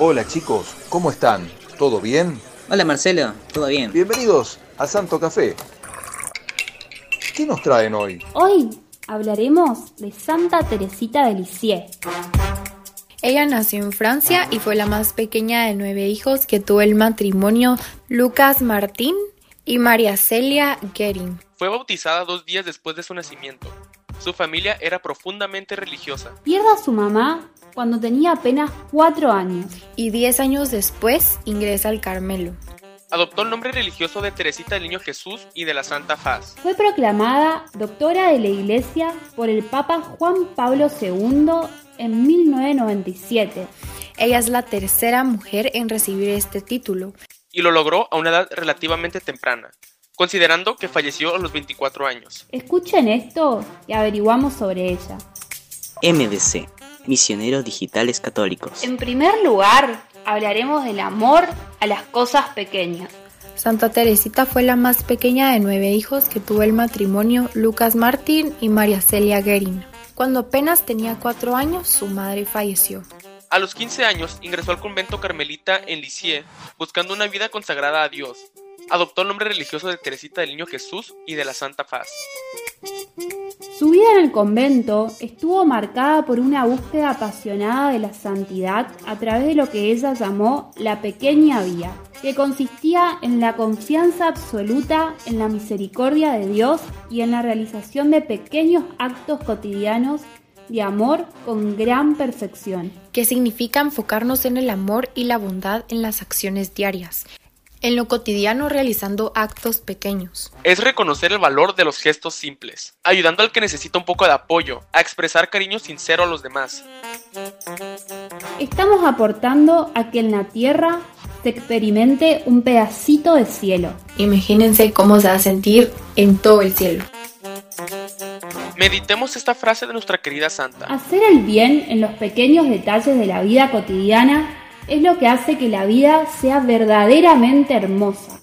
Hola chicos, ¿cómo están? ¿Todo bien? Hola Marcelo, ¿todo bien? Bienvenidos a Santo Café. ¿Qué nos traen hoy? Hoy hablaremos de Santa Teresita de Lisieux. Ella nació en Francia y fue la más pequeña de nueve hijos que tuvo el matrimonio Lucas Martín y María Celia Guerin. Fue bautizada dos días después de su nacimiento. Su familia era profundamente religiosa. Pierde a su mamá cuando tenía apenas cuatro años. Y diez años después ingresa al Carmelo. Adoptó el nombre religioso de Teresita del Niño Jesús y de la Santa Faz. Fue proclamada doctora de la Iglesia por el Papa Juan Pablo II en 1997. Ella es la tercera mujer en recibir este título. Y lo logró a una edad relativamente temprana, considerando que falleció a los 24 años. Escuchen esto y averiguamos sobre ella. MDC, Misioneros Digitales Católicos. En primer lugar, hablaremos del amor a las cosas pequeñas. Santa Teresita fue la más pequeña de nueve hijos que tuvo el matrimonio Lucas Martín y María Celia Guerin. Cuando apenas tenía cuatro años, su madre falleció. A los 15 años ingresó al convento carmelita en Lisieux, buscando una vida consagrada a Dios. Adoptó el nombre religioso de Teresita del Niño Jesús y de la Santa Faz. Su vida en el convento estuvo marcada por una búsqueda apasionada de la santidad a través de lo que ella llamó la pequeña vía, que consistía en la confianza absoluta en la misericordia de Dios y en la realización de pequeños actos cotidianos de amor con gran perfección. Que significa enfocarnos en el amor y la bondad en las acciones diarias, en lo cotidiano realizando actos pequeños. Es reconocer el valor de los gestos simples, ayudando al que necesita un poco de apoyo, a expresar cariño sincero a los demás. Estamos aportando a que en la tierra se experimente un pedacito de cielo. Imagínense cómo se va a sentir en todo el cielo. Meditemos esta frase de nuestra querida santa. Hacer el bien en los pequeños detalles de la vida cotidiana es lo que hace que la vida sea verdaderamente hermosa.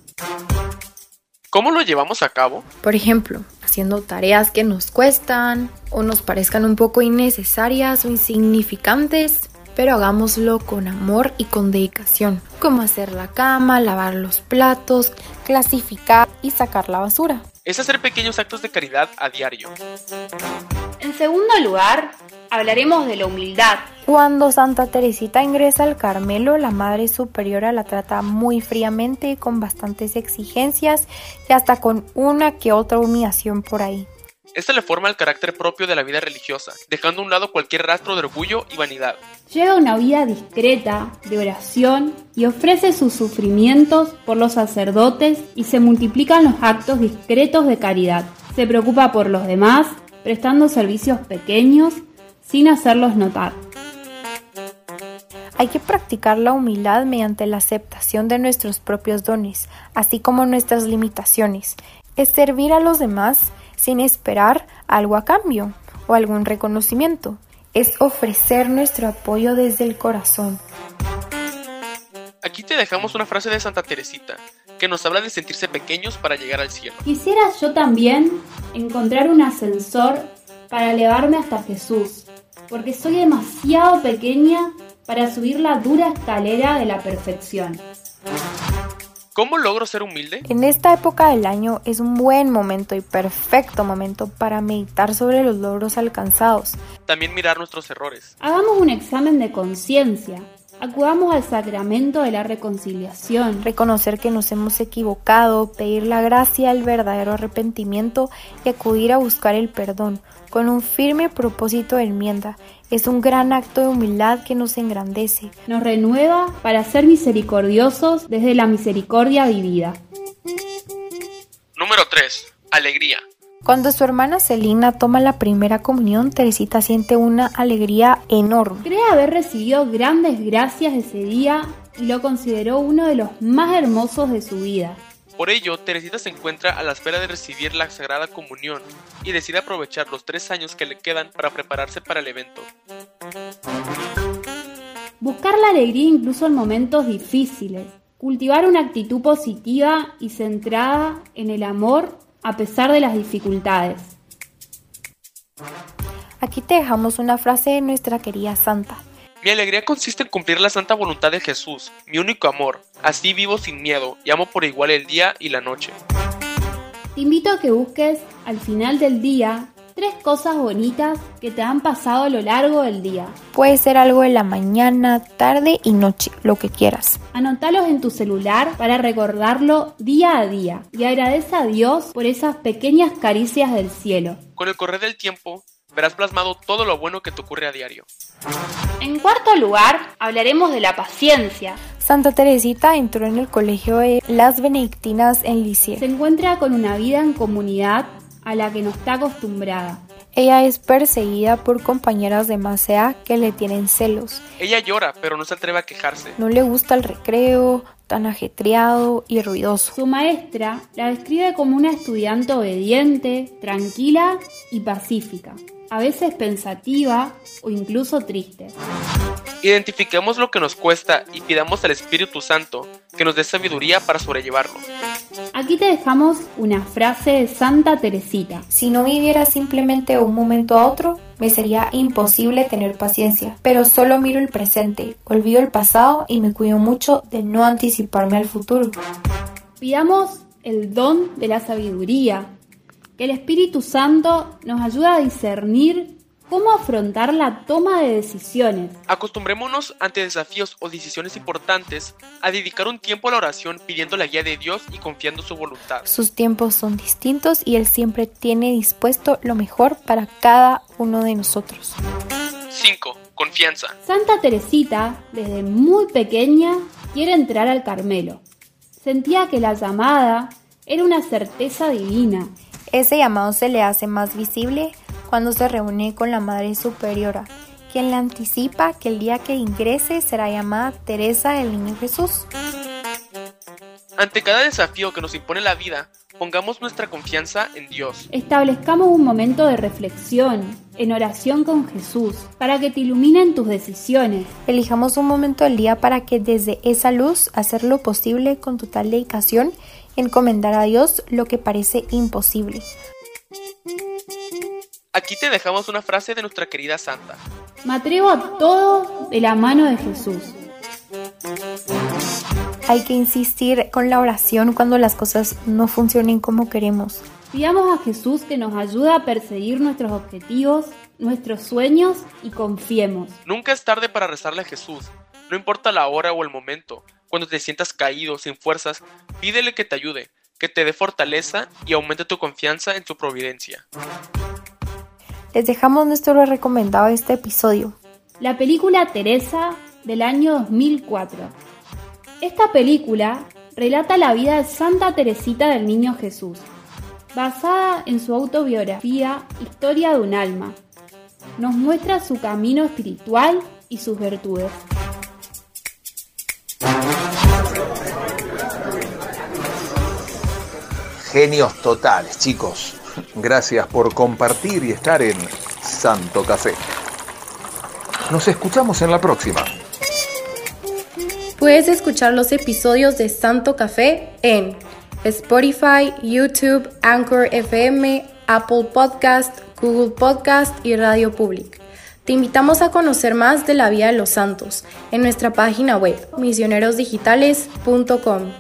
¿Cómo lo llevamos a cabo? Por ejemplo, haciendo tareas que nos cuestan o nos parezcan un poco innecesarias o insignificantes, pero hagámoslo con amor y con dedicación, como hacer la cama, lavar los platos, clasificar y sacar la basura. Es hacer pequeños actos de caridad a diario. En segundo lugar, hablaremos de la humildad. Cuando Santa Teresita ingresa al Carmelo, la Madre Superiora la trata muy fríamente, con bastantes exigencias y hasta con una que otra humillación por ahí. Esta le forma el carácter propio de la vida religiosa, dejando a un lado cualquier rastro de orgullo y vanidad. Lleva una vida discreta, de oración, y ofrece sus sufrimientos por los sacerdotes y se multiplican los actos discretos de caridad. Se preocupa por los demás, prestando servicios pequeños sin hacerlos notar. Hay que practicar la humildad mediante la aceptación de nuestros propios dones, así como nuestras limitaciones. Es servir a los demás sin esperar algo a cambio o algún reconocimiento. Es ofrecer nuestro apoyo desde el corazón. Aquí te dejamos una frase de Santa Teresita, que nos habla de sentirse pequeños para llegar al cielo. Quisiera yo también encontrar un ascensor para elevarme hasta Jesús, porque soy demasiado pequeña para subir la dura escalera de la perfección. ¿Cómo logro ser humilde? En esta época del año es un buen momento y perfecto momento para meditar sobre los logros alcanzados. También mirar nuestros errores. Hagamos un examen de conciencia. Acudamos al sacramento de la reconciliación. Reconocer que nos hemos equivocado, pedir la gracia, el verdadero arrepentimiento y acudir a buscar el perdón con un firme propósito de enmienda. Es un gran acto de humildad que nos engrandece. Nos renueva para ser misericordiosos desde la misericordia vivida. Número 3. Alegría. Cuando su hermana Celina toma la primera comunión, Teresita siente una alegría enorme. Cree haber recibido grandes gracias ese día y lo consideró uno de los más hermosos de su vida. Por ello, Teresita se encuentra a la espera de recibir la Sagrada Comunión y decide aprovechar los tres años que le quedan para prepararse para el evento. Buscar la alegría incluso en momentos difíciles. Cultivar una actitud positiva y centrada en el amor a pesar de las dificultades. Aquí te dejamos una frase de nuestra querida santa. Mi alegría consiste en cumplir la santa voluntad de Jesús, mi único amor. Así vivo sin miedo y amo por igual el día y la noche. Te invito a que busques al final del día tres cosas bonitas que te han pasado a lo largo del día. Puede ser algo de la mañana, tarde y noche, lo que quieras. Anotalos en tu celular para recordarlo día a día y agradece a Dios por esas pequeñas caricias del cielo. Con el correr del tiempo, verás plasmado todo lo bueno que te ocurre a diario. En cuarto lugar, hablaremos de la paciencia. Santa Teresita entró en el colegio de las Benedictinas en Lisieux. Se encuentra con una vida en comunidad a la que no está acostumbrada. Ella es perseguida por compañeras de Macea que le tienen celos. Ella llora, pero no se atreve a quejarse. No le gusta el recreo, tan ajetreado y ruidoso. Su maestra la describe como una estudiante obediente, tranquila y pacífica, a veces pensativa o incluso triste. Identifiquemos lo que nos cuesta y pidamos al Espíritu Santo que nos dé sabiduría para sobrellevarlo. Aquí te dejamos una frase de Santa Teresita. Si no viviera simplemente un momento a otro, me sería imposible tener paciencia, pero solo miro el presente, olvido el pasado y me cuido mucho de no anticiparme al futuro. Pidamos el don de la sabiduría, que el Espíritu Santo nos ayude a discernir cómo afrontar la toma de decisiones. Acostumbrémonos ante desafíos o decisiones importantes a dedicar un tiempo a la oración pidiendo la guía de Dios y confiando su voluntad. Sus tiempos son distintos y Él siempre tiene dispuesto lo mejor para cada uno de nosotros. 5. Confianza. Santa Teresita, desde muy pequeña, quiere entrar al Carmelo. Sentía que la llamada era una certeza divina. Ese llamado se le hace más visible cuando se reúne con la Madre Superiora, quien le anticipa que el día que ingrese será llamada Teresa del Niño Jesús. Ante cada desafío que nos impone la vida, pongamos nuestra confianza en Dios. Establezcamos un momento de reflexión, en oración con Jesús, para que te iluminen tus decisiones. Elijamos un momento del día para que desde esa luz hacer lo posible con total dedicación y encomendar a Dios lo que parece imposible. Aquí te dejamos una frase de nuestra querida santa. Me atrevo a todo de la mano de Jesús. Hay que insistir con la oración cuando las cosas no funcionen como queremos. Pidamos a Jesús que nos ayude a perseguir nuestros objetivos, nuestros sueños y confiemos. Nunca es tarde para rezarle a Jesús. No importa la hora o el momento. Cuando te sientas caído, sin fuerzas, pídele que te ayude, que te dé fortaleza y aumente tu confianza en su providencia. Les dejamos nuestro recomendado de este episodio. La película Teresa del año 2004. Esta película relata la vida de Santa Teresita del Niño Jesús, basada en su autobiografía Historia de un alma. Nos muestra su camino espiritual y sus virtudes. Genios totales, chicos. Gracias por compartir y estar en Santo Café. Nos escuchamos en la próxima. Puedes escuchar los episodios de Santo Café en Spotify, YouTube, Anchor FM, Apple Podcast, Google Podcast y Radio Public. Te invitamos a conocer más de la vida de los santos en nuestra página web misionerosdigitales.com.